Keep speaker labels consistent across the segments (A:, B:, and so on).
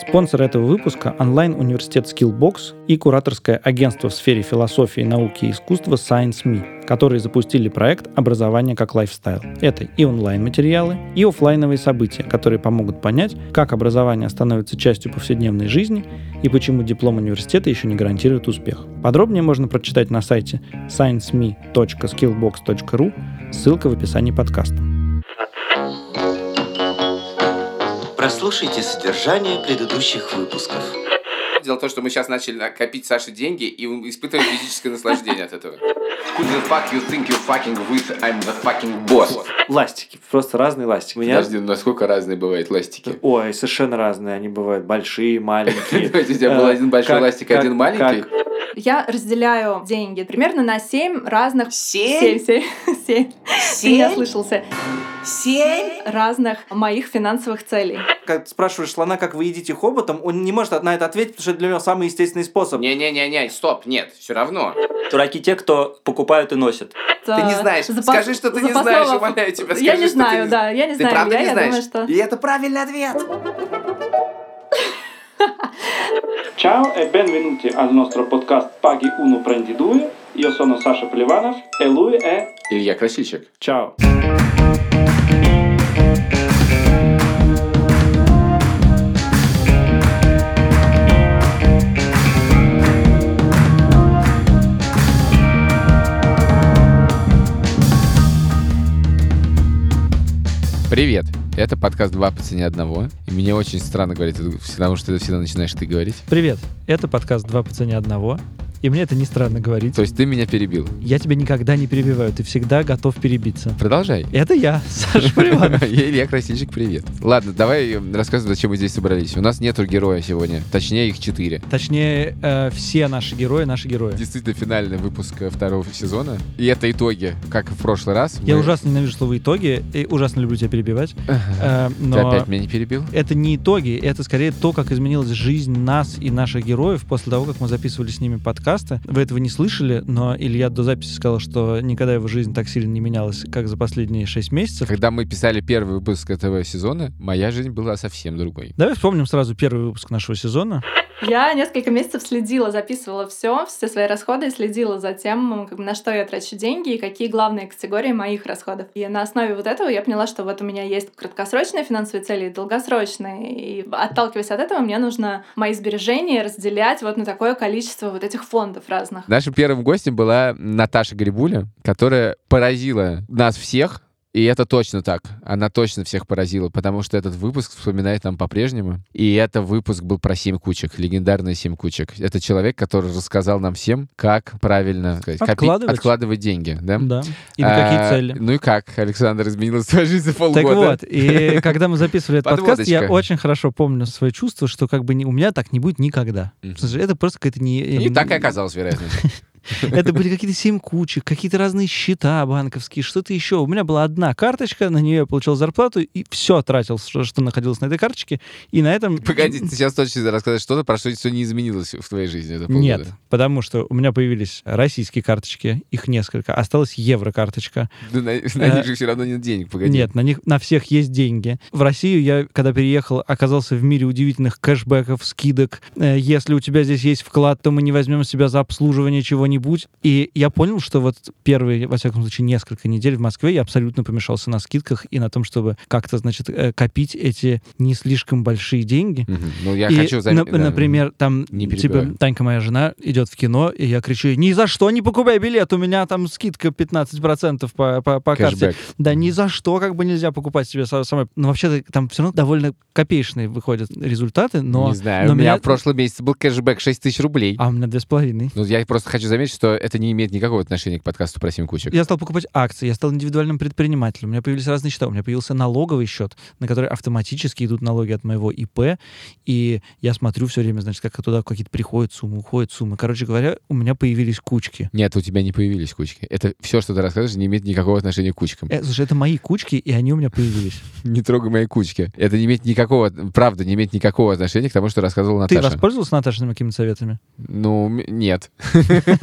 A: Спонсор этого выпуска – онлайн-университет Skillbox и кураторское агентство в сфере философии, науки и искусства ScienceMe, которые запустили проект «Образование как лайфстайл». Это и онлайн-материалы, и офлайновые события, которые помогут понять, как образование становится частью повседневной жизни и почему диплом университета еще не гарантирует успех. Подробнее можно прочитать на сайте scienceme.skillbox.ru, ссылка в описании подкаста.
B: Прослушайте содержание предыдущих выпусков.
C: Дело в том, что мы сейчас начали копить Саше деньги и испытываем физическое наслаждение от этого. Who the fuck you think you're fucking with? I'm the fucking boss.
D: Ластики, просто разные ластики. Меня...
C: Подожди, ну насколько разные бывают ластики?
D: Ой, совершенно разные. Они бывают большие, маленькие.
C: Давайте, у тебя был
D: Э,
C: один большой ластик, один маленький.
E: Я разделяю деньги примерно на 7 разных...
B: Семь?
E: 7, 7, 7.
B: Семь?
E: Меня слышался.
B: Семь?
E: Разных моих финансовых целей.
D: Как спрашиваешь слона, как вы едите хоботом, он не может на это ответить, потому что это для него самый естественный способ.
C: Не-не-не-не, стоп, нет, все равно.
F: Дураки те, кто покупают и носят.
C: Ты не знаешь. Скажи, что ты не знаешь, умоляю тебя,
E: Я
C: скажи,
E: не
C: что ты
E: знаю,
C: не-
E: да, я не
C: Ты
E: знаю.
C: правда
E: я,
C: не
E: я
C: знаешь?
E: думаю, что...
C: И это правильный ответ.
G: Ciao e benvenuti al nostro podcast Paghi Uno Prendi Due. Io sono Sasha Plivanov e lui è...
C: Илья Красильщик.
D: Чао.
C: Привет. Это подкаст «Два по цене одного». И мне очень странно говорить, потому что это всегда начинаешь ты говорить.
A: Привет, это подкаст «Два по цене одного». И мне это не странно говорить.
C: То есть ты меня перебил.
A: Я тебя никогда не перебиваю, ты всегда готов перебиться.
C: Продолжай.
A: Это я, Саша Поливанов.
C: Илья Красильщик, привет. Ладно, давай рассказывай, зачем мы здесь собрались. У нас нету героя сегодня. Точнее, их четыре.
A: Точнее, э, все наши герои, наши герои.
C: Действительно, финальный выпуск э, второго сезона. И это итоги, как и в прошлый раз.
A: Я
C: Мы-
A: ужасно ненавижу слово «итоги», и ужасно люблю тебя перебивать. Э,
C: Ты
A: но
C: опять меня не перебил?
A: это не итоги, это скорее то, как изменилась жизнь нас и наших героев после того, как мы записывали с ними подкасты. Вы этого не слышали, но Илья до записи сказал, что никогда его жизнь так сильно не менялась, как за последние шесть месяцев.
C: Когда мы писали первый выпуск этого сезона, моя жизнь была совсем другой.
A: Давай вспомним сразу первый выпуск нашего сезона.
E: Я несколько месяцев следила, записывала все, все свои расходы следила за тем, как на что я трачу деньги и какие главные категории моих расходов. И на основе вот этого я поняла, что вот у меня есть краткосрочные финансовые цели и долгосрочные. И отталкиваясь от этого, мне нужно мои сбережения разделять вот на такое количество вот этих фондов разных.
C: Нашим первым гостем была Наташа Грибуля, которая поразила нас всех, и это точно так. Она точно всех поразила, потому что этот выпуск вспоминает нам по-прежнему. И это выпуск был про семь кучек, легендарные семь кучек. Это человек, который рассказал нам всем, как правильно сказать, копить-
A: Откладывать.
C: откладывать деньги. Да?
A: Да. И на какие
C: А,
A: цели.
C: Ну и как, Александр, изменилась твоя жизнь за полгода?
A: Так вот, и когда мы записывали этот подкаст, я очень хорошо помню свои чувства, что как бы у меня так не будет никогда. Это просто какая-то не...
C: И так и оказалось, вероятно.
A: Это были какие-то семь кучек, какие-то разные счета банковские, что-то еще. У меня была одна карточка, на нее я получил зарплату и все тратил, что, что находилось на этой карточке. И на этом...
C: Погоди, ты сейчас точно рассказать что-то, про что все не изменилось в твоей жизни полгода.
A: Нет, потому что у меня появились российские карточки, их несколько, осталась еврокарточка.
C: Ну, на, на
A: Э,
C: них же все равно нет денег, погоди.
A: Нет, на них на всех есть деньги. В Россию я, когда переехал, оказался в мире удивительных кэшбэков, скидок. Э, Если у тебя здесь есть вклад, то мы не возьмем себя за обслуживание чего-нибудь. И я понял, что вот первые, во всяком случае, несколько недель в Москве я абсолютно помешался на скидках и на том, чтобы как-то, значит, э, копить эти не слишком большие деньги.
C: Мгм. Ну, я
A: И,
C: хочу заметить.
A: нап- Например, там, типа. Танька, моя жена, идет в кино, и я кричу, ни за что не покупай билет, у меня там скидка 15% по, по, по карте. Да ни за что как бы нельзя покупать себе са- самое. Но вообще там все равно довольно копеечные выходят результаты, но...
C: не знаю,
A: но
C: у меня
A: меня-
C: в прошлом месяце был кэшбэк 6 тысяч рублей.
A: А у меня две с половиной.
C: Ну, я просто хочу заметить, что это не имеет никакого отношения к подкасту про 7 кучек.
A: Я стал покупать акции, я стал индивидуальным предпринимателем, у меня появились разные счета, у меня появился налоговый счет, на который автоматически идут налоги от моего ИП, и я смотрю все время, значит, как туда какие-то приходят суммы, уходят суммы. Короче говоря, у меня появились кучки.
C: Нет, у тебя не появились кучки. Это все, что ты рассказываешь, не имеет никакого отношения к кучкам.
A: Э, слушай, это мои кучки, и они у меня появились.
C: Не трогай мои кучки. Это не имеет никакого, правда, не имеет никакого отношения к тому, что рассказывала
A: Ты
C: Наташа.
A: воспользовался Наташиными какими-то советами?
C: Ну, нет.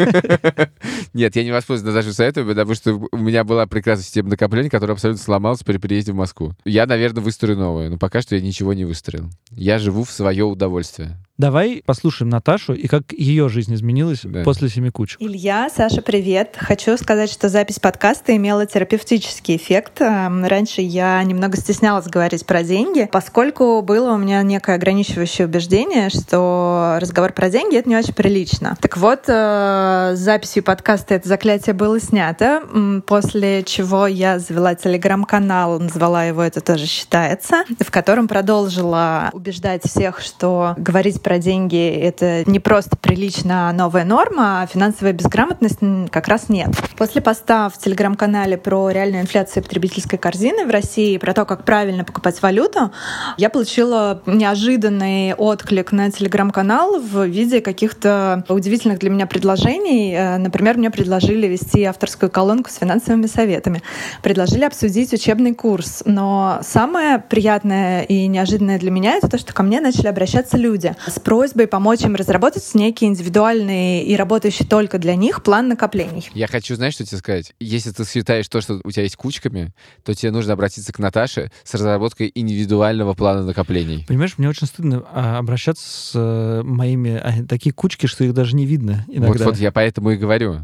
C: Нет, я не воспользуюсь Наташей советом, потому что у меня была прекрасная система накопления, которая абсолютно сломалась при переезде в Москву. Я, наверное, выстрою новую, но пока что я ничего не выстроил. Я живу в свое удовольствие.
A: Давай послушаем Наташу и как ее жизнь изменилась
C: Да.
A: после семи кучек.
H: Илья, Саша, привет. Хочу сказать, что запись подкаста имела терапевтический эффект. Эм, Раньше я немного стеснялась говорить про деньги, поскольку было у меня некое ограничивающее убеждение, что разговор про деньги — это не очень прилично. Так вот, э, с записью подкаста это заклятие было снято, после чего я завела телеграм-канал, назвала его «Это тоже считается», в котором продолжила убеждать всех, что говорить про деньги — это не просто прилично, новая норма, а финансовая безграмотность как раз нет. После поста в телеграм-канале про реальную инфляцию потребительской корзины в России и про то, как правильно покупать валюту, я получила неожиданный отклик на телеграм-канал в виде каких-то удивительных для меня предложений. Э, Например, мне предложили вести авторскую колонку с финансовыми советами. Предложили обсудить учебный курс. Но самое приятное и неожиданное для меня это то, что ко мне начали обращаться люди с просьбой помочь им разработать некий индивидуальный и работающий только для них план накоплений.
C: Я хочу, знаешь, что тебе сказать? Если ты считаешь то, что у тебя есть кучками, то тебе нужно обратиться к Наташе с разработкой индивидуального плана накоплений.
A: Понимаешь, мне очень стыдно а, обращаться с э, моими... а, такие кучки, что их даже не видно иногда.
C: Вот, вот я поэтому и говорю.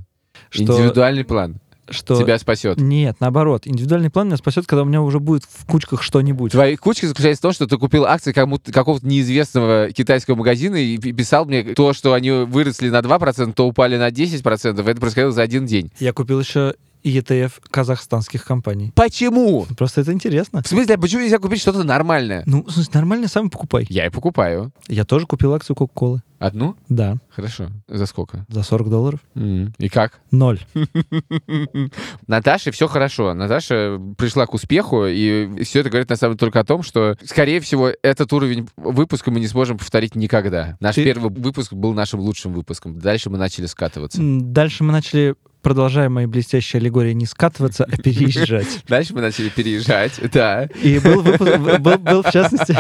A: Что-
C: Индивидуальный план
A: что...
C: тебя спасет.
A: Нет, наоборот. Индивидуальный план меня спасет, когда у меня уже будет в кучках что-нибудь.
C: Твои кучки заключается в том, что ты купил акции какого-то неизвестного китайского магазина и пи- писал мне то, что они выросли на 2%, то упали на 10%. Это происходило за один день.
A: Я купил еще ETF казахстанских компаний.
C: Почему?
A: Просто это интересно.
C: В смысле, а почему нельзя купить что-то нормальное?
A: Ну, в смысле, нормально, сам покупай.
C: Я и покупаю.
A: Я тоже купил акцию Кока-Колы.
C: Одну?
A: Да,
C: Хорошо. За сколько?
A: за 40 долларов.
C: М, И как?
A: Ноль.
C: Наташе все хорошо. Наташа пришла к успеху, и все это говорит на самом деле только о том, что, скорее всего, этот уровень выпуска мы не сможем повторить никогда. Наш
A: Ты-
C: первый выпуск был нашим лучшим выпуском. Дальше мы начали скатываться.
A: Дальше мы начали, продолжая мои блестящие аллегории, не скатываться, а переезжать.
C: Дальше мы начали переезжать, да.
A: И был, выпуск, был, был, в частности,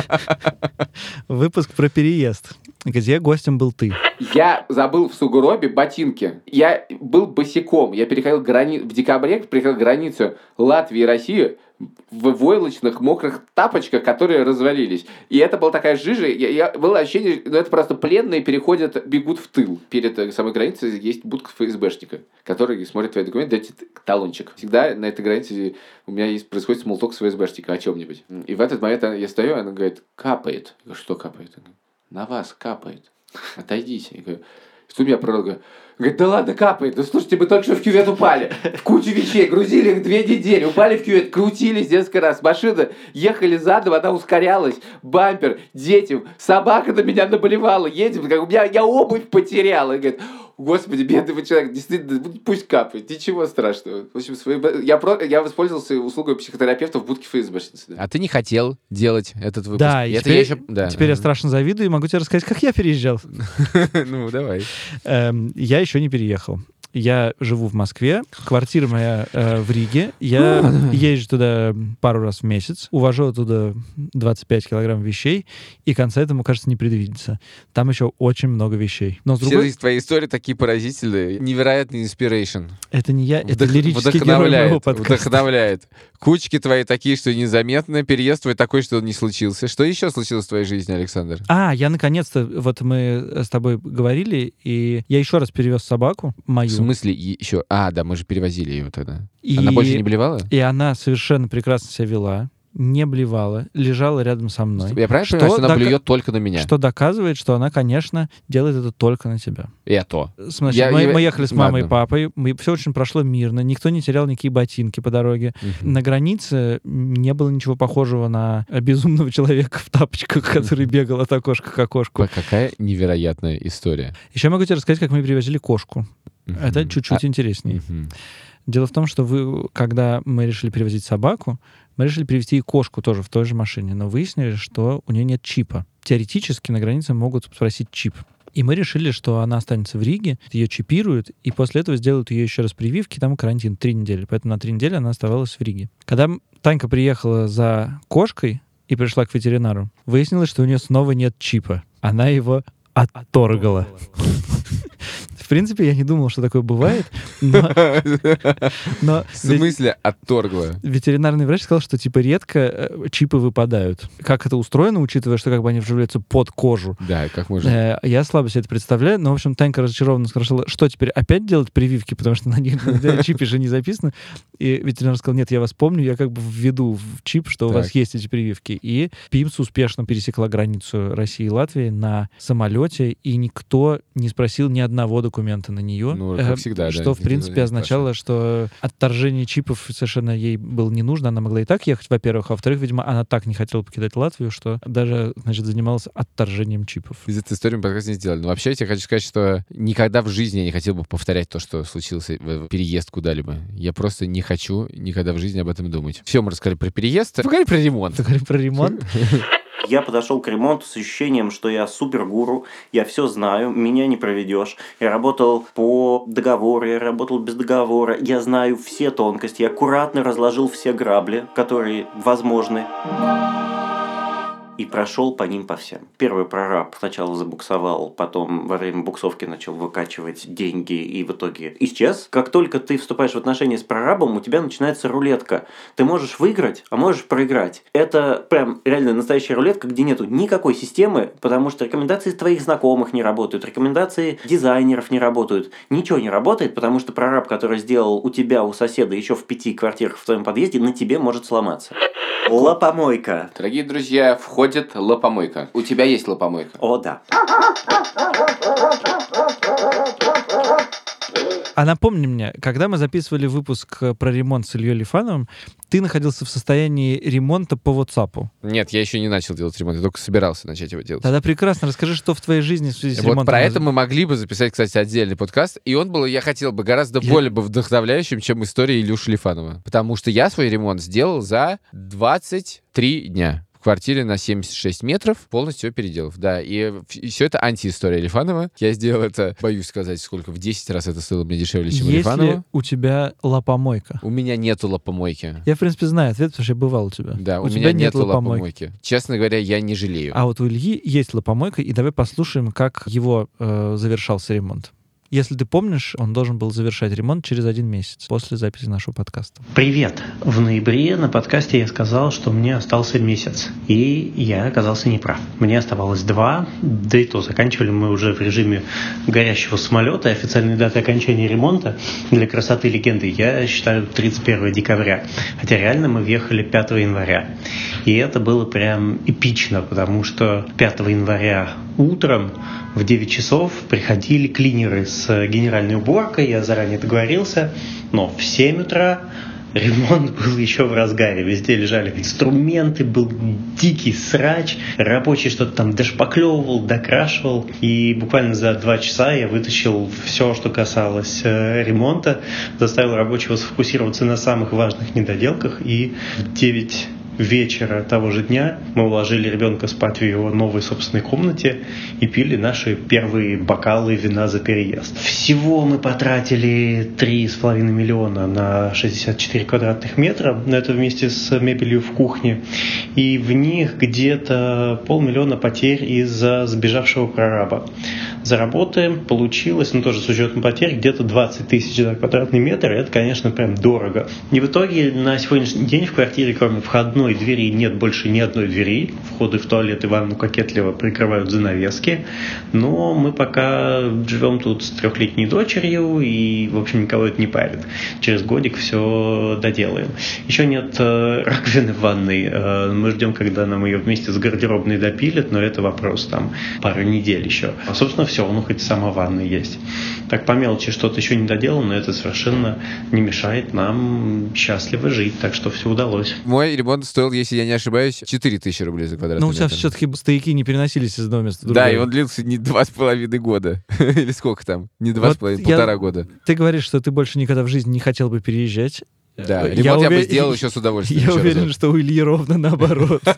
A: выпуск про переезд, где гостем был ты.
C: Я забыл в сугробе ботинки. Я был босиком. Я переходил грани... в декабре, переходил границу Латвии и России в войлочных мокрых тапочках, которые развалились. И это была такая жижа. Я, я- было ощущение, ну это просто пленные переходят, бегут в тыл. Перед э, самой границей есть будка ФСБшника, который смотрит твои документы, дает талончик. Всегда на этой границе у меня есть, происходит смолток с ФСБшника о чем-нибудь. И в этот момент я стою, она говорит, капает. Я говорю, что капает? Она говорит, на вас капает. Отойдите. Я говорю, что меня пророк Говорит, да ладно, капает. Да слушайте, мы только что в кювет упали. В кучу вещей. Грузили их две недели. Упали в кювет, крутились несколько раз. Машина ехали задом, она ускорялась. Бампер, детям. Собака на меня наболевала. Едем, как у меня, я обувь потеряла. И говорит, Господи, бедный вы человек, действительно, пусть капает, ничего страшного. В общем, свои... я, про... я воспользовался услугой психотерапевта в будке ФСБшницы. да. А ты не хотел делать этот выпуск?
A: Да, и
C: это
A: теперь,
C: я еще... да.
A: теперь я страшно завидую и могу тебе рассказать, как я переезжал.
C: Ну, давай.
A: Эм, я еще не переехал. Я живу в Москве, квартира моя э, в Риге. Я езжу туда пару раз в месяц, увожу оттуда 25 килограмм вещей, и конца этому, кажется, не предвидится. Там еще очень много вещей. Но с
C: Все
A: другой...
C: из твоей истории такие поразительные. Невероятный inspiration.
A: Это не я, это
C: Вдох-
A: лирический герой моего
C: вдохновляет,
A: подкаста.
C: вдохновляет. Кучки твои такие, что незаметно. Переезд твой такой, что он не случился. Что еще случилось в твоей жизни, Александр?
A: А, я наконец-то, вот мы с тобой говорили, и я еще раз перевез собаку мою.
C: В смысле еще? А, да, мы же перевозили ее тогда.
A: И...
C: Она больше не блевала?
A: И она совершенно прекрасно себя вела, не блевала, лежала рядом со мной.
C: Я правильно
A: Что
C: понимаю, что она
A: дока-
C: блюет только на меня?
A: Что доказывает, что она, конечно, делает это только на тебя.
C: Это.
A: Значит,
C: Я-
A: мы,
C: я-
A: мы ехали с мамой и
C: ладно.
A: папой, мы, все очень прошло мирно, никто не терял никакие ботинки по дороге.
C: Мгм.
A: На границе не было ничего похожего на безумного человека в тапочках, который бегал от окошка к окошку.
C: Какая невероятная история.
A: Еще могу тебе рассказать, как мы привозили кошку. Это чуть-чуть
C: А,
A: интереснее.
C: мгм.
A: Дело в том, что вы, когда мы решили привозить собаку, мы решили привезти и кошку тоже в той же машине, но выяснили, что у нее нет чипа. Теоретически на границе могут спросить чип. И мы решили, что она останется в Риге, ее чипируют, и после этого сделают ее еще раз прививки, там карантин три недели. Поэтому на три недели она оставалась в Риге. Когда Танька приехала за кошкой и пришла к ветеринару, выяснилось, что у нее снова нет чипа. Она его отторгала. В принципе, я не думал, что такое бывает, но... но
C: В смысле отторгла?
A: ветеринарный врач сказал, что типа редко э, чипы выпадают. Как это устроено, учитывая, что как бы они вживляются под кожу?
C: Да, как можно?
A: Э, Я слабо себе это представляю, но, в общем, Танька разочарованно спрашивала, что теперь, опять делать прививки, потому что на них на чипе же не записано. И ветеринар сказал, нет, я вас помню, я как бы введу в чип, что у вас есть эти прививки. И Пимс успешно пересекла границу России и Латвии на самолете, и никто не спросил ни одного документа на нее.
C: Ну, как
A: Э,
C: всегда, да,
A: Что, в принципе, означало, что отторжение чипов совершенно ей было не нужно. Она могла и так ехать, во-первых. А во-вторых, видимо, она так не хотела покидать Латвию, что даже, значит, занималась отторжением чипов.
C: Из этой истории мы подкаст не сделали. Но вообще я тебе хочу сказать, что никогда в жизни я не хотел бы повторять то, что в переезд куда-либо. Я просто не хочу никогда в жизни об этом думать. Все, мы рассказали про переезд. Поговорим про ремонт.
A: Говорим про ремонт.
F: Я подошел к ремонту с ощущением, что я супергуру, я все знаю, меня не проведешь. Я работал по договору, я работал без договора, я знаю все тонкости, я аккуратно разложил все грабли, которые возможны. И прошел по ним по всем. Первый прораб сначала забуксовал, потом во время буксовки начал выкачивать деньги и в итоге исчез. Как только ты вступаешь в отношения с прорабом, у тебя начинается рулетка. Ты можешь выиграть, а можешь проиграть. Это прям реально настоящая рулетка, где нету никакой системы, потому что рекомендации твоих знакомых не работают, рекомендации дизайнеров не работают. Ничего не работает, потому что прораб, который сделал у тебя, у соседа еще в пяти квартирах в твоем подъезде, на тебе может сломаться. Лопомойка.
C: Дорогие друзья, входит лопомойка. У тебя есть лопомойка?
F: О, да.
A: А напомни мне, когда мы записывали выпуск э, про ремонт с Ильей Лифановым, ты находился в состоянии ремонта по WhatsApp.
C: Нет, я еще не начал делать ремонт, я только собирался начать его делать.
A: Тогда прекрасно расскажи, что в твоей жизни в связи с
C: Вот
A: ремонтом.
C: про это мы могли бы записать, кстати, отдельный подкаст, и он был, я хотел бы, гораздо
A: Я-
C: более бы вдохновляющим, чем история Илюши Лифанова. Потому что я свой ремонт сделал за 23 дня. В квартире на 76 метров, полностью все переделав. Да, и, все это антиистория Лифанова. Я сделал это, боюсь сказать, сколько, в 10 раз это стоило мне дешевле, чем
A: Есть
C: Лифанова.
A: ли у тебя лопомойка?
C: У меня нету лопомойки.
A: Я, в принципе, знаю ответ, потому что я бывал у тебя.
C: Да, у,
A: у
C: меня
A: нет
C: нету
A: лопомойки.
C: лопомойки. Честно говоря, я не жалею.
A: А вот у Ильи есть лопомойка, и давай послушаем, как его э, завершался ремонт. Если ты помнишь, он должен был завершать ремонт через один месяц после записи нашего подкаста.
I: Привет! В ноябре на подкасте я сказал, что мне остался месяц. И я оказался неправ. Мне оставалось два, да и то заканчивали мы уже в режиме горящего самолета. Официальной датой окончания ремонта для красоты легенды я считаю 31 декабря. Хотя реально мы въехали 5 января. И это было прям эпично, потому что 5 января утром в 9 часов приходили клинеры с генеральной уборкой, я заранее договорился, но в 7 утра ремонт был еще в разгаре. Везде лежали инструменты, был дикий срач. Рабочий что-то там дошпаклевывал, докрашивал. И буквально за два часа я вытащил все, что касалось э, ремонта, заставил рабочего сфокусироваться на самых важных недоделках. И в 9 вечера того же дня мы уложили ребенка спать в его новой собственной комнате и пили наши первые бокалы вина за переезд. Всего мы потратили 3,5 миллиона на 64 квадратных метра, но это вместе с мебелью в кухне. И в них где-то полмиллиона потерь из-за сбежавшего прораба. За работы получилось, ну тоже с учетом потерь, где-то 20 тысяч за квадратный метр. Это, конечно, прям дорого. И в итоге на сегодняшний день в квартире, кроме входной двери, нет больше ни одной двери. Входы в туалет и ванну кокетливо прикрывают занавески. Но мы пока живем тут с трехлетней дочерью и, в общем, никого это не парит. Через годик все доделаем. Еще нет э, раковины в ванной. Э, мы ждем, когда нам ее вместе с гардеробной допилят, но это вопрос там пары недель еще. А, собственно, все, ну хоть сама ванна есть. Так по мелочи что-то еще не доделано, но это совершенно не мешает нам счастливо жить, так что все удалось.
C: Мой ремонт стоил, если я не ошибаюсь, 4000 рублей за квадратный
A: Ну, у тебя
C: метр.
A: все-таки стояки не переносились из одного места в
C: Да,
A: другое.
C: и он длился не два с половиной года. Или сколько там? Не два
A: Вот
C: с половиной,
A: я-
C: полтора года.
A: Ты говоришь, что ты больше никогда в жизни не хотел бы переезжать.
C: Да, ремонт я бы
A: уве-
C: сделал еще с удовольствием.
A: Я уверен,
C: разок.
A: что у Ильи ровно наоборот.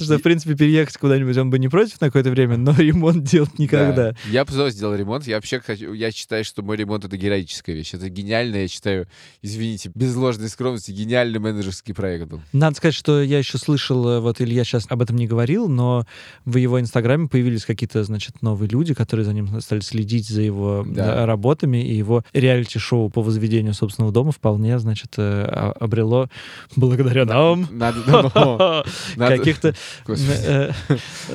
A: что, в принципе, переехать куда-нибудь он бы не против на какое-то время, но ремонт делать никогда.
C: Да. Я бы снова сделал ремонт. Я вообще хочу... Я считаю, что мой ремонт — это героическая вещь. Это гениально, я считаю, извините, без ложной скромности, гениальный менеджерский проект был.
A: Надо сказать, что я еще слышал, э, вот Илья сейчас об этом не говорил, но в его инстаграме появились какие-то, значит, новые люди, которые за ним стали следить за его
C: Да.
A: работами, и его реалити-шоу по возведению собственного дома вполне, значит, э, обрело благодаря нам
C: Надо, ну, надо-
A: каких-то
C: Господи.
A: э,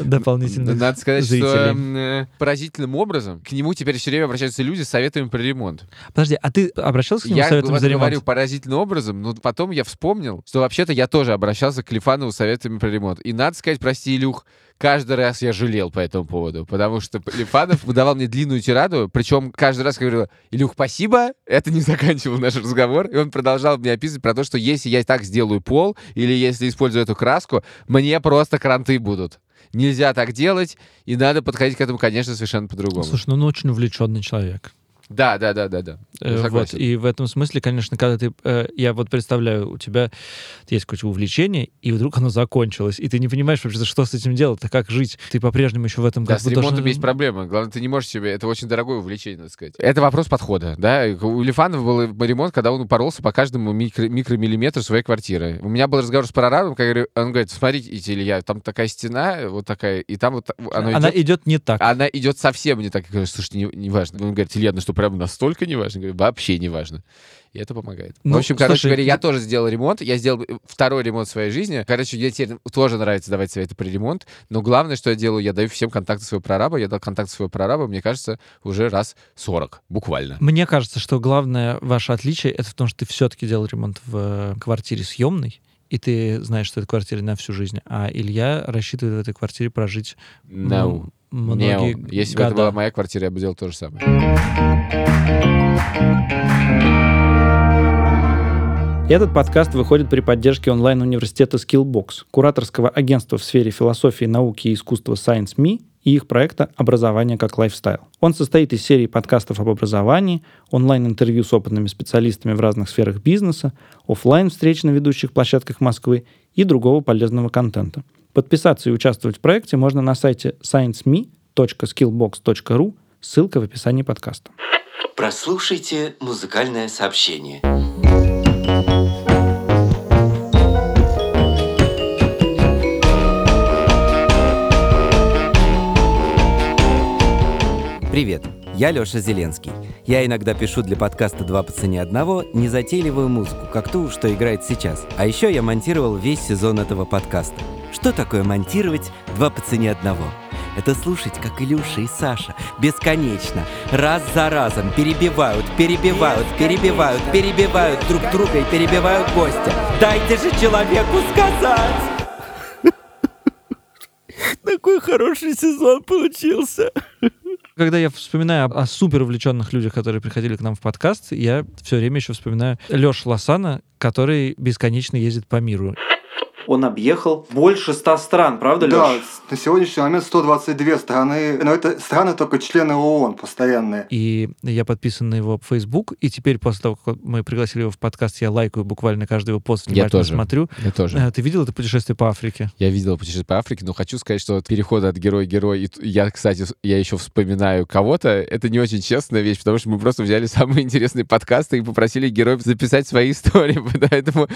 A: дополнительных
C: Надо сказать, что
A: зрителей.
C: м, э, поразительным образом к нему теперь все время обращаются люди с советами про ремонт.
A: Подожди, а ты обращался к нему
C: Я
A: с советом за ремонт?
C: говорю поразительным образом, но потом я вспомнил, что вообще-то я тоже обращался к Клифанову с советами про ремонт. И надо сказать, прости, Илюх, каждый раз я жалел по этому поводу, потому что Лифанов выдавал мне длинную тираду, причем каждый раз говорил, Илюх, спасибо, это не заканчивал наш разговор, и он продолжал мне описывать про то, что если я так сделаю пол, или если использую эту краску, мне просто кранты будут. Нельзя так делать, и надо подходить к этому, конечно, совершенно по-другому.
A: Слушай, ну он очень увлеченный человек.
C: Да, да, да, да, да.
A: Э, Вот, и в этом смысле, конечно, когда ты, э, я вот представляю, у тебя есть какое-то увлечение, и вдруг оно закончилось, и ты не понимаешь вообще, что с этим делать, а как жить. Ты по-прежнему еще в этом
C: Да,
A: как
C: с
A: бы
C: ремонтом
A: должен-
C: есть проблема. Главное, ты не можешь себе... Это очень дорогое увлечение, надо сказать. Это вопрос подхода, да. У Лифанова был ремонт, когда он упоролся по каждому микро- микромиллиметру своей квартиры. У меня был разговор с прорабом, когда он говорит, смотрите, Илья, там такая стена, вот такая, и там вот оно
A: Она
C: идет-
A: идет не так.
C: Она идет совсем не так. Я говорю, слушайте, не, не важно. Он говорит, Илья, ну что, прям настолько не важно? Я говорю, вообще не важно. И это помогает.
A: Ну,
C: в общем, короче
A: слушай,
C: говоря, я тоже сделал ремонт. Я сделал второй ремонт в своей жизни. Короче, мне теперь тоже нравится давать советы про ремонт. Но главное, что я делаю, я даю всем контакты своего прораба. Я дал контакт своего прораба, мне кажется, уже раз 40. Буквально.
A: Мне кажется, что главное ваше отличие это в том, что ты все-таки делал ремонт в э, квартире съемной, и ты знаешь, что это квартира на всю жизнь. А Илья рассчитывает в этой квартире прожить
C: No.
A: ну,
C: Не,
A: многие
C: Если бы это
A: года.
C: была моя квартира, я бы делал то же самое.
A: Этот подкаст выходит при поддержке онлайн-университета Skillbox, кураторского агентства в сфере философии, науки и искусства Science.me и их проекта «Образование как lifestyle». Он состоит из серии подкастов об образовании, онлайн-интервью с опытными специалистами в разных сферах бизнеса, оффлайн встреч на ведущих площадках Москвы и другого полезного контента. Подписаться и участвовать в проекте можно на сайте scienceme.skillbox.ru, ссылка в описании подкаста.
B: Прослушайте музыкальное сообщение.
J: Привет, я Лёша Зеленский. Я иногда пишу для подкаста «Два по цене одного» незатейливую музыку, как ту, что играет сейчас. А еще я монтировал весь сезон этого подкаста. Что такое монтировать «Два по цене одного»? Это слушать, как Илюша и Саша бесконечно, раз за разом перебивают, перебивают, перебивают, перебивают друг друга и перебивают гостя. Дайте же человеку сказать! Такой хороший сезон получился.
A: Когда я вспоминаю о, о супер увлеченных людях, которые приходили к нам в подкаст, я все время еще вспоминаю Лешу Лосана, который бесконечно ездит по миру.
D: Он объехал больше ста стран, правда,
K: Да,
D: Лёш?
K: с- на сегодняшний момент 122 страны, но это страны только члены ООН постоянные.
A: И я подписан на его Facebook, и теперь после того, как мы пригласили его в подкаст, я лайкаю буквально каждый его пост,
C: Я
A: внимательно
C: тоже.
A: смотрю.
C: Я тоже.
A: Э, Ты видел это путешествие по Африке?
C: Я видел путешествие по Африке, но хочу сказать, что переход от герой-герой, я, кстати, я еще вспоминаю кого-то, это не очень честная вещь, потому что мы просто взяли самые интересные подкасты и попросили героев записать свои истории, поэтому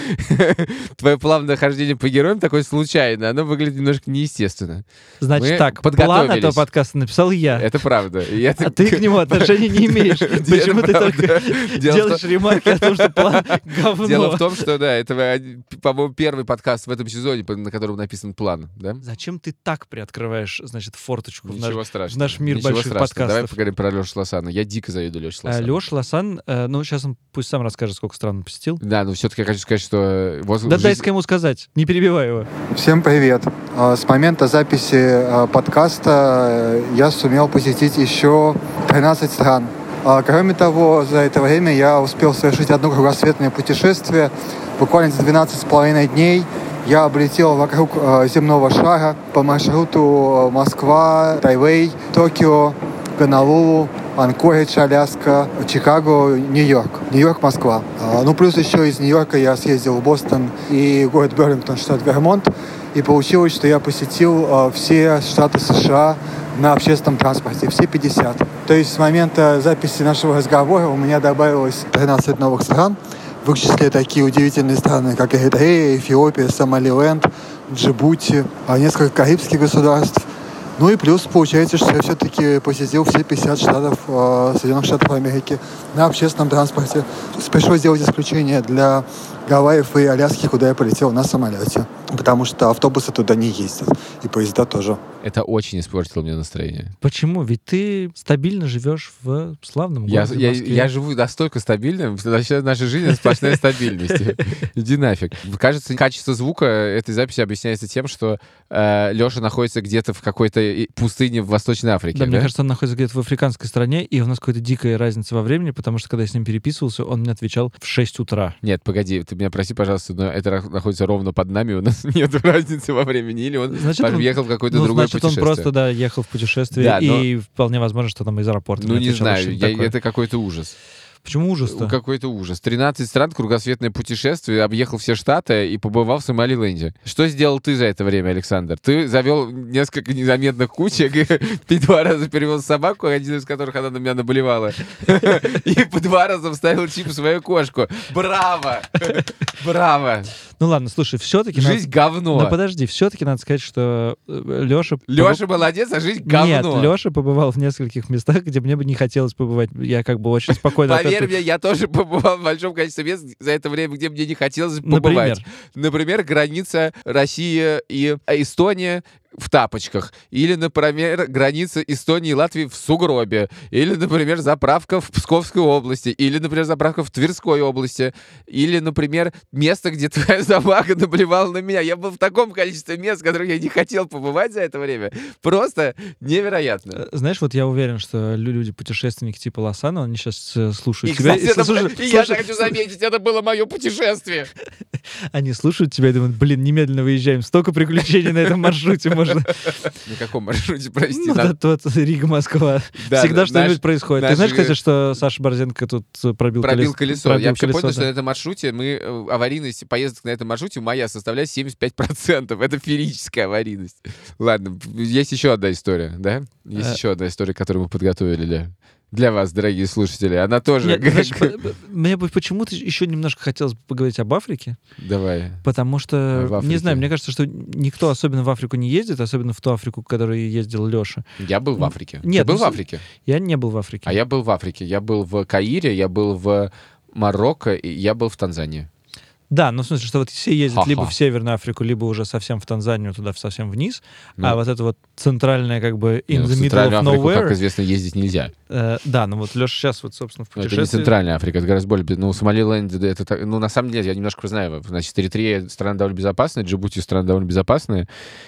C: твое плавное хождение по героям такое случайно, оно выглядит немножко неестественно.
A: Значит
C: Мы
A: так, план этого подкаста написал я.
C: Это правда. Это-
A: А ты к нему отношения не имеешь. Почему ты только делаешь ремарки о том, что план говно?
C: Дело в том, что, да, это, э, по-моему, первый подкаст в этом сезоне, на котором написан план, да?
A: Зачем ты так приоткрываешь, значит, форточку в наш,
C: страшного.
A: в наш мир
C: Ничего
A: больших
C: страшного. Давай
A: подкастов?
C: поговорим про Лешу Лосана. Я дико завидую Леше Лосану.
A: Леша Лосан, э, ну, сейчас он пусть сам расскажет, сколько стран он посетил.
C: Да, но все-таки я хочу сказать, что... э,
A: Да дай ему сказать, не перебивай его.
K: Всем привет. А, С момента записи а, подкаста э, я сумел посетить еще 13 стран. А, Кроме того, за это время я успел совершить одно кругосветное путешествие. Буквально за 12 с половиной дней я облетел вокруг земного шара по маршруту Москва, Тайвей, Токио, Гонолулу, Анкоридж, Аляска, Чикаго, Нью-Йорк. Нью-Йорк, Москва. А, Ну, плюс еще из Нью-Йорка я съездил в Бостон и город Берлингтон, штат Вермонт. И получилось, что я посетил э, все штаты США на общественном транспорте, все 50. То есть с момента записи нашего разговора у меня добавилось 13 новых стран, в их числе такие удивительные страны, как Эритрея, Эфиопия, Сомалиленд, Джибути, а несколько карибских государств. Ну и плюс получается, что я все-таки посетил все 50 штатов э, Соединенных Штатов Америки на общественном транспорте. Пришлось сделать исключение для Гавайев и Аляски, куда я полетел на самолете. Потому что автобусы туда не ездят. И поезда тоже.
C: Это очень испортило мне настроение.
A: Почему? Ведь ты стабильно живешь в славном
C: Я,
A: городе
C: я,
A: Москве.
C: я живу настолько стабильно, вообще наша жизнь сплошная стабильность. Иди нафиг. Кажется, качество звука этой записи объясняется тем, что Леша находится где-то в какой-то пустыне в Восточной Африке.
A: Да,
C: да?
A: мне кажется, он находится где-то в африканской стране, и у нас какая-то дикая разница во времени, потому что, когда я с ним переписывался, он мне отвечал в 6 утра.
C: Нет, погоди, ты меня проси, пожалуйста, но это находится ровно под нами, у нас нет разницы во времени, или он
A: Значит, он-
C: поехал в какое-то
A: ну,
C: другое
A: значит, он
C: путешествие.
A: просто, да, ехал в путешествие,
C: Да, но-
A: и вполне возможно, что там из аэропорта.
C: Ну, не знаю, я- это какой-то ужас.
A: Почему ужас-то?
C: Какой-то ужас. 13 стран, кругосветное путешествие, объехал все штаты и побывал в Сомалиленде. Что сделал ты за это время, Александр? Ты завел несколько незаметных кучек, ты два раза перевез собаку, один из которых она на меня наболевала, и по два раза вставил чип в свою кошку. Браво! Браво!
A: Ну ладно, слушай, все-таки...
C: Жизнь говно.
A: Ну подожди, все-таки надо сказать, что Леша...
C: Леша молодец, а жизнь говно.
A: Нет, Леша побывал в нескольких местах, где мне бы не хотелось побывать. Я как бы очень спокойно...
C: Поверь мне, я тоже побывал в большом количестве мест за это время, где мне не хотелось
A: Например?
C: побывать. Например, граница России и Эстония в тапочках. Или, например, граница Эстонии и Латвии в сугробе. Или, например, заправка в Псковской области. Или, например, заправка в Тверской области. Или, например, место, где твоя собака наблевала на меня. Я был в таком количестве мест, в которых я не хотел побывать за это время. Просто невероятно.
A: Знаешь, вот я уверен, что лю- люди-путешественники типа Лосана, они сейчас слушают
C: И,
A: тебя.
C: кстати, это-
A: слушают-
C: и я
A: слушают-
C: хочу заметить, это было мое путешествие.
A: Они слушают тебя и думают, блин, немедленно выезжаем. Столько приключений на этом маршруте можно.
C: На каком маршруте, прости?
A: Ну, да, тот Рига-Москва.
C: Да,
A: Всегда что-нибудь происходит. Ты знаешь, кстати, что Саша Борзенко тут э, пробил,
C: Пробил колесо.
A: пробил
C: я вообще
A: колесо,
C: понял, что на этом маршруте мы э, аварийность поездок на этом маршруте моя составляет 75%. Это феерическая аварийность. Ладно, есть еще одна история, да? Есть
A: Э.
C: еще одна история, которую мы подготовили для, для вас, дорогие слушатели. Она тоже...
A: Нет, знаешь, мне бы почему-то еще немножко хотелось бы поговорить об Африке,
C: Давай.
A: потому что, не знаю, мне кажется, что никто особенно в Африку не ездит, особенно в ту Африку, в которой ездил Леша.
C: Я был в Африке.
A: Нет,
C: Ты был
A: ну,
C: в Африке?
A: Я не был в Африке.
C: А я был в Африке. Я был в Каире, я был в Марокко, и я был в Танзании.
A: Да, ну в смысле, что вот все ездят
C: Ха-ха.
A: либо в Северную Африку, либо уже совсем в Танзанию, туда совсем вниз,
C: Ну.
A: а вот это вот центральная как бы in
C: ну,
A: the middle
C: Центральную
A: of
C: Африку, как
A: nowhere.
C: известно, ездить нельзя.
A: Э, да, ну вот Леша сейчас вот, собственно, в
C: Ну, Это не
A: путешествии.
C: Центральная Африка, это гораздо более... Ну, Сомалиленд, это... Ну, на самом деле, я немножко знаю. Значит, Эритрея страна довольно безопасная, Джибути страна довольно безопасная,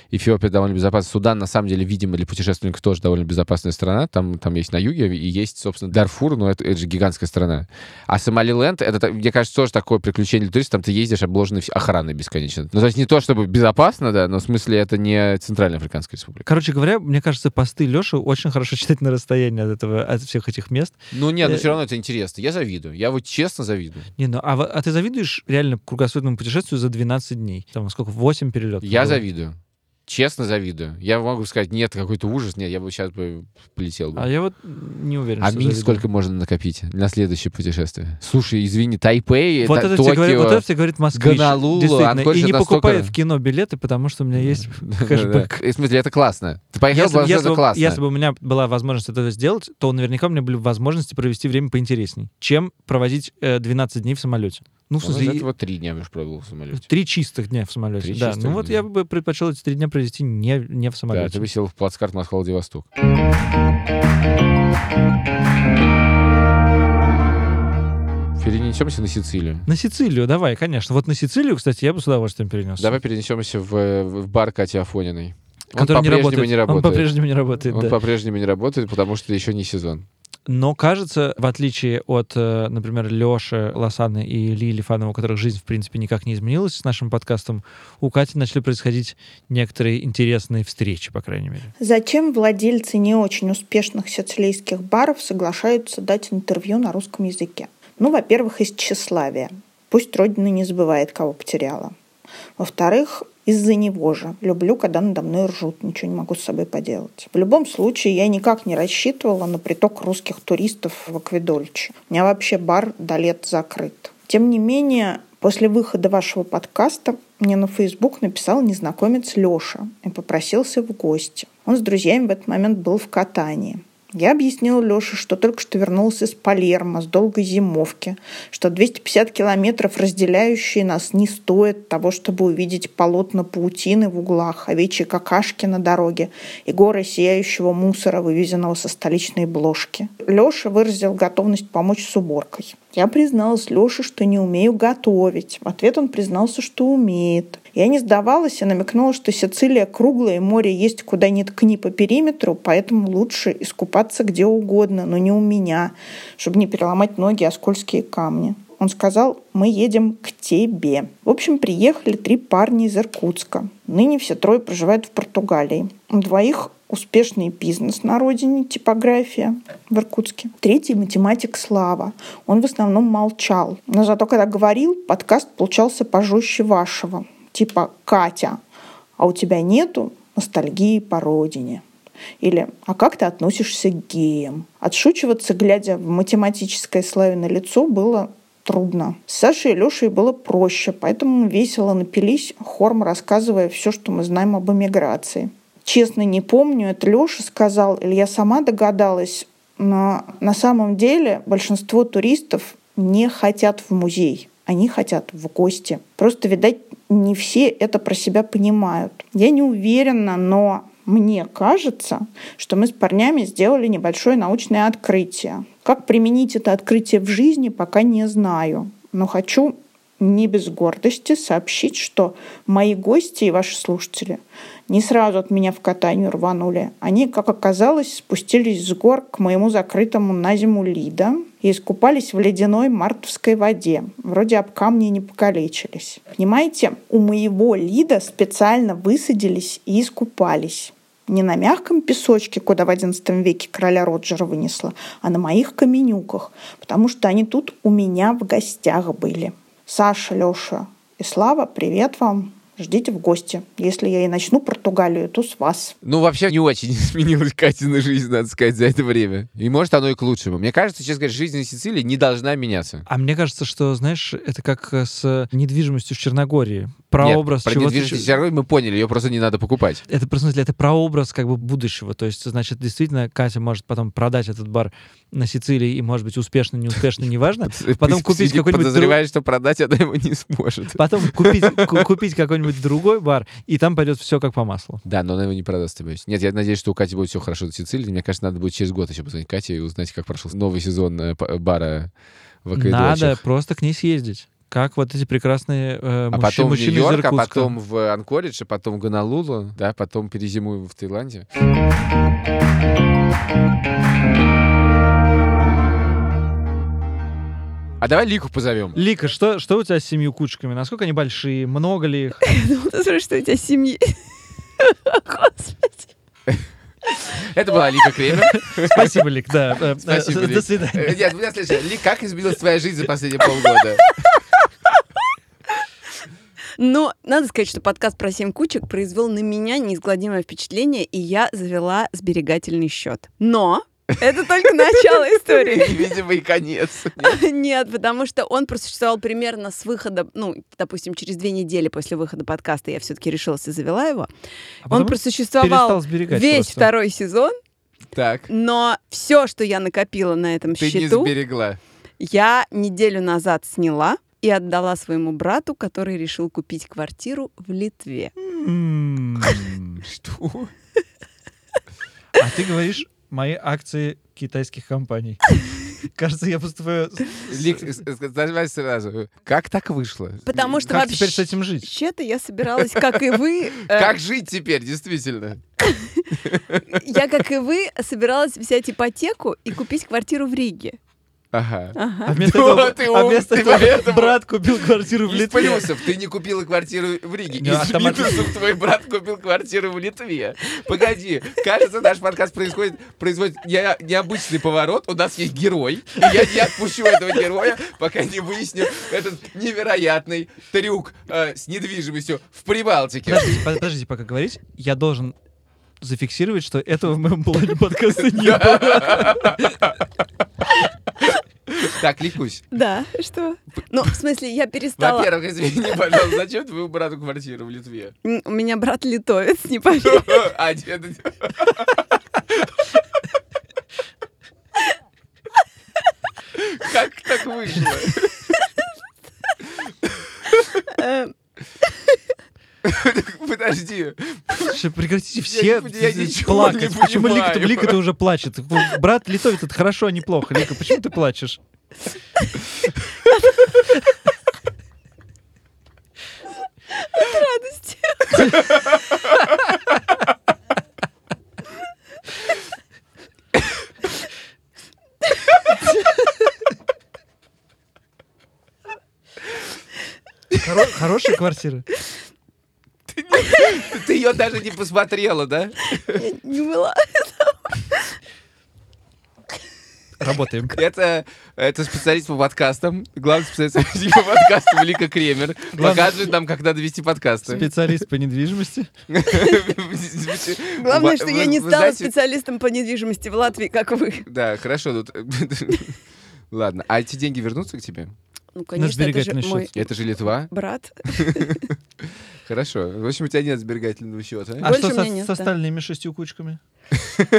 C: Эфиопия довольно безопасная, Судан, на самом деле, видимо, для путешественников тоже довольно безопасная страна. Там, там есть на юге и есть, собственно, Дарфур, но это, это же гигантская страна. А Сомалиленд, это, мне кажется, тоже такое приключение для туристов. Там ты ездишь обложенный охраной бесконечно. Ну, то есть не то, чтобы безопасно, да, но в смысле это не Центральная Африканская Республика.
A: Короче говоря, мне кажется, посты Леши очень хорошо читать на расстоянии от этого, от всех этих мест.
C: Ну, нет, но
A: Э,
C: все равно это интересно. Я завидую. Я вот честно завидую.
A: Не, ну, а, а ты завидуешь реально кругосветному путешествию за 12 дней? Там сколько? 8 перелетов?
C: Я
A: было?
C: завидую. Честно завидую. Я могу сказать, нет, какой-то ужас. Нет, я бы сейчас бы полетел бы.
A: А я вот не уверен,
C: А
A: завидую.
C: сколько можно накопить на следующее путешествие? Слушай, извини, Тайпей,
A: Вот
C: это
A: это, тебе говорит, вот
C: Токио,
A: это тебе говорит москвич.
C: Гонолулу,
A: И не покупает в кино билеты, потому что у меня есть кэшбэк.
C: В смысле, это классно. Ты поехал, потому что это классно.
A: если бы у меня была возможность это сделать, то наверняка у меня были возможности провести время поинтересней, чем проводить э, 12 дней в самолете. Ну, в
C: Ну, из
A: смысле,
C: этого три дня уж пробовал в самолете.
A: три чистых дня в самолете.
C: Три
A: да, ну вот
C: дня.
A: я бы предпочел эти три дня провести не, не в
C: Да,
A: самолете.
C: ты бы сел в плацкарт Москва-Владивосток. Перенесемся на Сицилию.
A: На Сицилию, давай, конечно. Вот на Сицилию, кстати, я бы с удовольствием перенес.
C: Давай перенесемся в, в бар Кати Афониной. Он
A: Который не работает.
C: не
A: Он
C: работает.
A: по-прежнему не работает,
C: Он
A: да.
C: по-прежнему не работает, потому что еще не сезон.
A: Но кажется, в отличие от, э, например, Леши Лосаны и Ильи Лифанова, у которых жизнь, в принципе, никак не изменилась с нашим подкастом, у Кати начали происходить некоторые интересные встречи, по крайней мере.
L: Зачем владельцы не очень успешных сицилийских баров соглашаются дать интервью на русском языке? Ну, во-первых, из тщеславия. Пусть Родина не забывает, кого потеряла. Во-вторых, Из-за него же. Люблю, когда надо мной ржут. Ничего не могу с собой поделать. В любом случае, я никак не рассчитывала на приток русских туристов в Акведольче. У меня вообще бар до лет закрыт. Тем не менее, после выхода вашего подкаста мне на Facebook написал незнакомец Лёша и попросился в гости. Он с друзьями в этот момент был в катании. Я объяснила Лёше, что только что вернулся из Палермо с долгой зимовки, что 250 километров, разделяющие нас, не стоят того, чтобы увидеть полотна паутины в углах, овечьи какашки на дороге и горы сияющего мусора, вывезенного со столичной бложки. Лёша выразил готовность помочь с уборкой. Я призналась Лёше, что не умею готовить. В ответ он признался, что умеет. Я не сдавалась и намекнула, что Сицилия круглая, и море есть куда ни ткни по периметру, поэтому лучше искупаться где угодно, но не у меня, чтобы не переломать ноги о скользкие камни. Он сказал, мы едем к тебе. В общем, приехали три парня из Иркутска. Ныне все трое проживают в Португалии. У двоих успешный бизнес на родине, типография в Иркутске. Третий — математик Слава. Он в основном молчал. Но зато, когда говорил, подкаст получался пожестче вашего типа «Катя, а у тебя нету ностальгии по родине?» Или «А как ты относишься к геям?» Отшучиваться, глядя в математическое славиное лицо, было трудно. С Сашей и Лешей было проще, поэтому весело напились, хором рассказывая все, что мы знаем об эмиграции. Честно не помню, это Леша сказал, или я сама догадалась, но на самом деле большинство туристов не хотят в музей. Они хотят в гости. Просто, видать, не все это про себя понимают. Я не уверена, но мне кажется, что мы с парнями сделали небольшое научное открытие. Как применить это открытие в жизни, пока не знаю. Но хочу не без гордости сообщить, что мои гости и ваши слушатели не сразу от меня в катанию рванули. Они, как оказалось, спустились с гор к моему закрытому на зиму Лида и искупались в ледяной мартовской воде. Вроде об камни не покалечились. Понимаете, у моего Лида специально высадились и искупались. Не на мягком песочке, куда в XI веке короля Роджера вынесла, а на моих каменюках, потому что они тут у меня в гостях были. Саша, Леша и Слава, привет вам. Ждите в гости. Если я и начну Португалию, то с вас.
C: Ну, вообще не очень изменилась Катина жизнь, надо сказать, за это время. И может оно и к лучшему. Мне кажется, честно говоря, жизнь на Сицилии не должна меняться.
A: А мне кажется, что, знаешь, это как с недвижимостью в Черногории прообраз
C: Нет, про
A: чего-то...
C: недвижимость мы поняли, ее просто не надо покупать.
A: Это, в смысле, это прообраз как бы будущего. То есть, значит, действительно, Катя может потом продать этот бар на Сицилии и, может быть, успешно, неуспешно, неважно. Потом купить какой-нибудь...
C: Подозреваешь, что продать она его не сможет.
A: Потом купить, купить какой-нибудь другой бар, и там пойдет все как по маслу.
C: Да, но она его не продаст, тебе. Нет, я надеюсь, что у Кати будет все хорошо на Сицилии. Мне кажется, надо будет через год еще позвонить Кате и узнать, как прошел новый сезон э, бара в Акведочах.
A: Надо просто к ней съездить как вот эти прекрасные э,
C: а
A: мужчины,
C: потом
A: мужчины
C: в Нью-Йорк,
A: из
C: а потом в Анкоридж, а потом в Гонолулу, да, потом перезимую в Таиланде. А давай Лику позовем.
A: Лика, что, что у тебя с семью кучками? Насколько они большие? Много ли их?
M: Ну, ты спрашиваешь, что у тебя семьи? Господи.
C: Это была Лика Кремер.
A: Спасибо, Лик, да. Э,
C: Спасибо,
A: э,
C: Лик.
A: До свидания.
C: Э, Нет, у меня следующее. Лик, как изменилась твоя жизнь за последние полгода?
M: Но надо сказать, что подкаст про семь кучек произвел на меня неизгладимое впечатление, и я завела сберегательный счет. Но это только начало истории.
C: Видимо, и конец.
M: Нет, потому что он просуществовал примерно с выхода, ну, допустим, через две недели после выхода подкаста я все-таки решилась и завела его.
A: А
M: он просуществовал весь
A: просто.
M: второй сезон,
C: Так,
M: но все, что я накопила на этом
C: ты не
M: счету,
C: сберегла.
M: я неделю назад сняла и отдала своему брату, который решил купить квартиру в Литве.
C: Что?
A: А ты говоришь, мои акции китайских компаний. Кажется, я поступаю...
C: Лик, давай сразу. Как так вышло?
M: Потому что
A: Как
M: вообще...
A: теперь с этим жить?
M: Вообще-то я собиралась, как и вы... э,
C: Как жить теперь, действительно?
M: Я, как и вы, собиралась взять ипотеку и купить квартиру в Риге.
C: Ага.
M: Ага.
A: А вместо
C: Да,
A: этого,
C: ты
A: а
C: ум,
A: вместо
C: ты
A: этого
C: поэтому-
A: брат купил квартиру в
C: Из
A: Литве.
C: плюсов ты не купила квартиру в Риге.
A: Не,
C: Из
A: автоматически.
C: минусов твой брат купил квартиру в Литве. Погоди, кажется, наш подкаст происходит, производит не- необычный поворот. У нас есть герой. И я не отпущу этого героя, пока не выясню этот невероятный трюк э, с недвижимостью в Прибалтике.
A: Подождите, под- подождите, пока говорить. Я должен зафиксировать, что этого в моем плане подкаста не было.
C: Так, Ликусь,
M: Да, что? Ну, в смысле, я перестала...
C: во-первых, извини, пожалуйста, зачем твоему брату квартиру в Литве?
M: У меня брат литовец, не поверишь.
C: А, это- Как так вышло? Подожди.
A: Прекратите все плакать. Почему. Лика-то уже плачет? Брат литовец, это хорошо, а не плохо. Лика, почему ты плачешь?
M: радости.
A: Хоро- Хорошая квартира.
C: Ты ее даже не посмотрела, да?
M: Я не была.
A: Работаем.
C: Это, это специалист по подкастам. Главный специалист по подкастам Лика Кремер. Показывает нам, как надо вести подкасты.
A: Специалист по недвижимости.
M: Главное, что я не стала специалистом по недвижимости в Латвии, как вы.
C: Да, хорошо. Ладно, а эти деньги вернутся к тебе?
M: Ну, конечно, это же мой
C: Это же Литва.
M: брат.
C: Хорошо. В общем, у тебя нет сберегательного счета.
A: А что со, с остальными шестью кучками?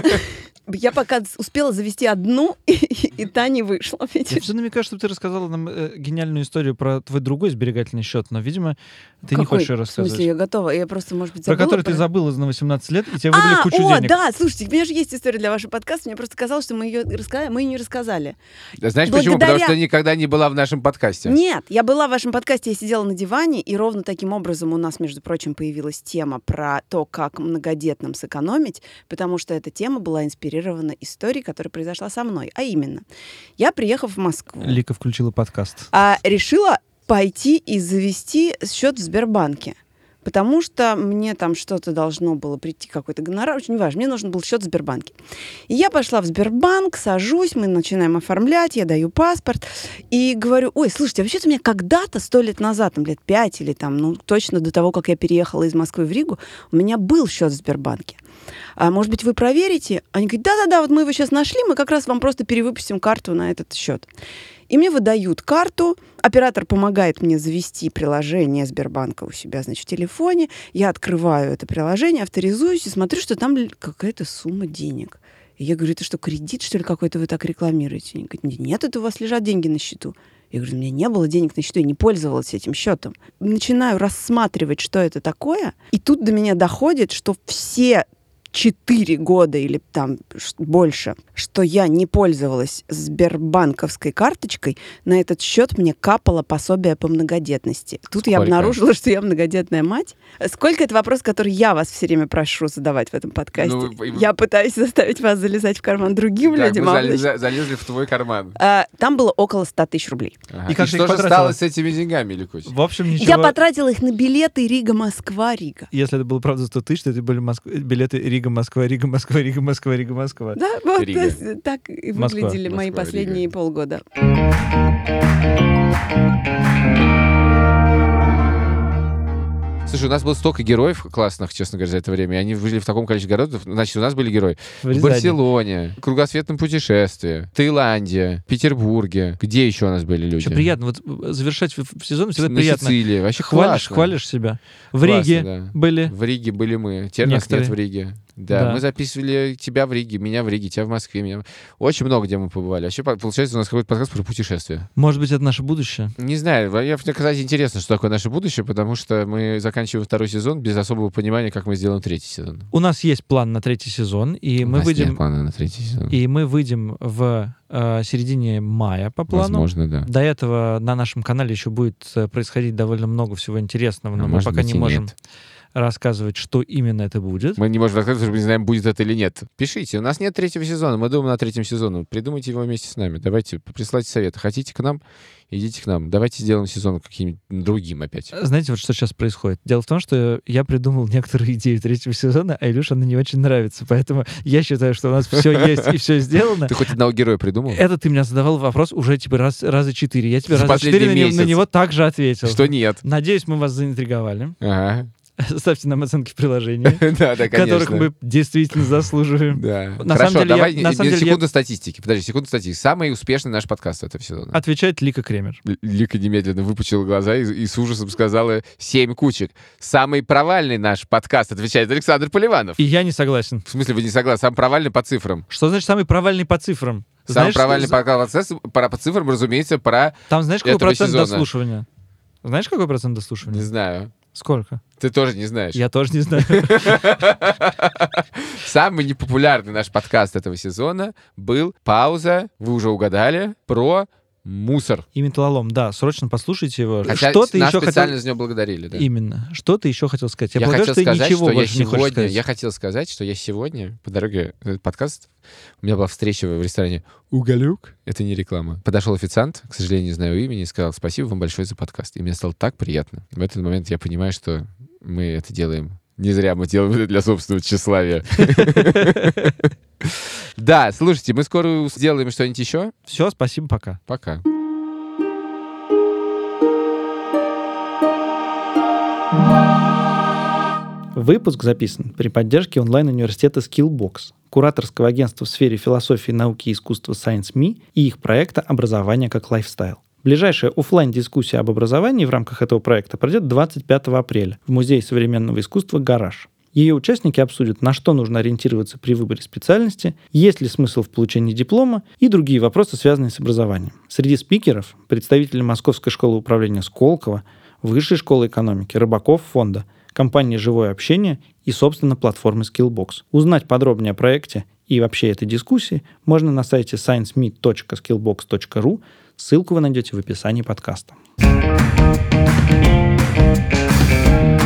M: Я пока успела завести одну, и, и та не вышла,
A: Я
M: видишь?
A: все намекаю, чтобы ты рассказала нам э, гениальную историю про твой другой сберегательный счет, но, видимо, ты не
M: Какой?
A: хочешь ее
M: В
A: рассказать.
M: смысле, я готова. Я просто, может быть,
A: Про
M: забыла
A: который ты
M: про-
A: забыла на 18 лет, и тебе выдали
M: А,
A: кучу
M: о,
A: денег.
M: да, слушайте, у меня же есть история для вашего подкаста. Мне просто казалось, что мы ее рассказали, мы ее не рассказали.
C: Да Знаешь почему? Потому
M: Благодаря-
C: что ты никогда не была в нашем подкасте.
M: Нет, я была в вашем подкасте, я сидела на диване, и ровно таким образом у нас, между прочим, появилась тема про то, как многодетным сэкономить, потому что эта тема была инспирирована историей, которая произошла со мной. А именно, я, приехав в Москву,
A: Лика включила подкаст.
M: а, решила пойти и завести счет в Сбербанке. Потому что мне там что-то должно было прийти, какой-то гонорар, очень неважно, мне нужен был счет в Сбербанке. И я пошла в Сбербанк, сажусь, мы начинаем оформлять, я даю паспорт и говорю, ой, слушайте, а вообще-то у меня когда-то, сто лет назад, там, лет пять или там, ну, точно до того, как я переехала из Москвы в Ригу, у меня был счет в Сбербанке. А может быть, вы проверите? Они говорят, да-да-да, вот мы его сейчас нашли, мы как раз вам просто перевыпустим карту на этот счет. И мне выдают карту, оператор помогает мне завести приложение Сбербанка у себя, значит, в телефоне. Я открываю это приложение, авторизуюсь и смотрю, что там какая-то сумма денег. И я говорю, это что, кредит, что ли, какой-то вы так рекламируете? Они говорят, нет, это у вас лежат деньги на счету. Я говорю, у меня не было денег на счету, я не пользовалась этим счетом. Начинаю рассматривать, что это такое, и тут до меня доходит, что все четыре года или там больше, что я не пользовалась сбербанковской карточкой, на этот счет мне капало пособие по многодетности. Тут я
C: Сколько?
M: обнаружила, что я многодетная мать. Сколько это вопрос, который я вас все время прошу задавать в этом подкасте?
C: Ну, вы-
M: я пытаюсь заставить вас залезать в карман другим
C: Так,
M: людям.
C: мы
M: а
C: залез- залезли в твой карман.
M: А, Там было около 100 тысяч рублей.
C: Ага.
A: И как ты
C: что же стало с этими деньгами, Ликусь?
A: В общем, ничего...
M: Я потратила их на билеты Рига-Москва-Рига.
A: Если это было правда 100 тысяч, то это были Моск- билеты Рига-Москва, Рига-Москва, Рига-Москва, Рига-Москва.
M: Да, вот
C: Рига.
M: есть так и
A: Москва.
M: выглядели мои
C: Москва,
M: последние полгода.
C: Слушай, у нас было столько героев классных, честно говоря, за это время. и Они жили в таком количестве городов. Значит, у нас были герои
A: В
C: в. Барселоне, кругосветном путешествии, Таиланде, Петербурге. Где еще у нас были люди?
A: Что приятно, вот э, завершать сезон всегда
C: На
A: приятно.
C: Сицилии. Вообще
A: Хвалишь,
C: классно.
A: хвалишь себя. В
C: Классно,
A: Риге
C: да.
A: были.
C: В Риге были мы. Теперь нас
A: Некоторые.
C: нет в Риге. Да,
A: Да.
C: мы записывали тебя в Риге, меня в Риге, тебя в Москве. Меня... Очень много где мы побывали. Вообще, по- получается, у нас какой-то подкаст про путешествия.
A: Может быть, это наше будущее?
C: Не знаю, я, мне, кстати, интересно, что такое наше будущее, потому что мы заканчиваем второй сезон без особого понимания, как мы сделаем третий сезон.
A: У нас есть план на третий сезон, и
C: У
A: мы
C: нас
A: выйдем...
C: нет плана на третий сезон.
A: И мы выйдем в э, середине мая по плану.
C: Возможно, да.
A: До этого на нашем канале еще будет э, происходить довольно много всего интересного, но
C: А
A: мы пока
C: быть,
A: не можем
C: нет.
A: Рассказывать, что именно это будет.
C: Мы не можем рассказывать, потому что мы не знаем, будет это или нет. Пишите. У нас нет третьего сезона. Мы думаем над третьим сезоном. Придумайте его вместе с нами. Давайте, присылайте советы. Хотите к нам? Идите к нам. Давайте сделаем сезон каким-нибудь другим опять.
A: Знаете, вот что сейчас происходит? Дело в том, что я придумал некоторые идеи третьего сезона, а Илюша она не очень нравится. Поэтому я считаю, что у нас все есть и все сделано.
C: Ты хоть одного героя придумал?
A: Это ты меня задавал вопрос уже типа раз, раза четыре. Я тебе
C: За
A: раза четыре на, него также ответил.
C: Что нет?
A: Надеюсь, мы вас заинтриговали.
C: Ага.
A: Ставьте нам оценки в приложении,
C: Да, да,
A: которых мы действительно заслуживаем.
C: Да.
A: На
C: Хорошо,
A: самом деле,
C: давай
A: я, на самом деле я-
C: секунду статистики. Подожди, секунду статистики. Самый успешный наш подкаст этого сезона.
A: отвечает Лика Кремер.
C: Л- Лика немедленно выпучила глаза и, и с ужасом сказала «семь кучек». Самый провальный наш подкаст отвечает Александр Поливанов.
A: И я не согласен.
C: В смысле, вы не согласны? Самый провальный по цифрам.
A: Что значит самый провальный по цифрам?
C: Самый
A: Знаешь,
C: провальный
A: что-
C: по, процессу- по, по цифрам, разумеется, про
A: Там знаешь, какой процент
C: сезона.
A: дослушивания? Знаешь, какой процент дослушивания?
C: Не знаю.
A: Сколько?
C: Ты тоже не знаешь.
A: Я тоже не знаю.
C: Самый непопулярный наш подкаст этого сезона был «Пауза», вы уже угадали, про мусор.
A: И металлолом, да, срочно послушайте его.
C: Хотя
A: что ты
C: нас
A: еще
C: специально
A: хотел...
C: за него благодарили. Да.
A: Именно. Что ты еще хотел сказать? Я,
C: Я
A: полагаю,
C: хотел
A: что
C: сказать,
A: ничего
C: что я сегодня,
A: сказать.
C: я хотел сказать, что я сегодня по дороге этот подкаст, у меня была встреча в ресторане «Уголек». Это не реклама. Подошел официант, к сожалению, не знаю имени, и сказал спасибо вам большое за подкаст. И мне стало так приятно. В этот момент я понимаю, что мы это делаем не зря, мы делаем это для собственного тщеславия. Да, слушайте, мы скоро сделаем что-нибудь еще.
A: Все, спасибо, пока.
C: Пока.
A: Выпуск записан при поддержке онлайн-университета Skillbox, кураторского агентства в сфере философии, науки и искусства Science.me и их проекта «Образование как лайфстайл». Ближайшая оффлайн дискуссия об образовании в рамках этого проекта пройдет 25 апреля в Музее современного искусства «Гараж». Ее участники обсудят, на что нужно ориентироваться при выборе специальности, есть ли смысл в получении диплома и другие вопросы, связанные с образованием. Среди спикеров – представители Московской школы управления Сколково, Высшей школы экономики, Рыбаков фонда, компании «Живое общение» и, собственно, платформы Skillbox. Узнать подробнее о проекте и вообще этой дискуссии можно на сайте scienceme.skillbox.ru. Ссылку вы найдете в описании подкаста. thank you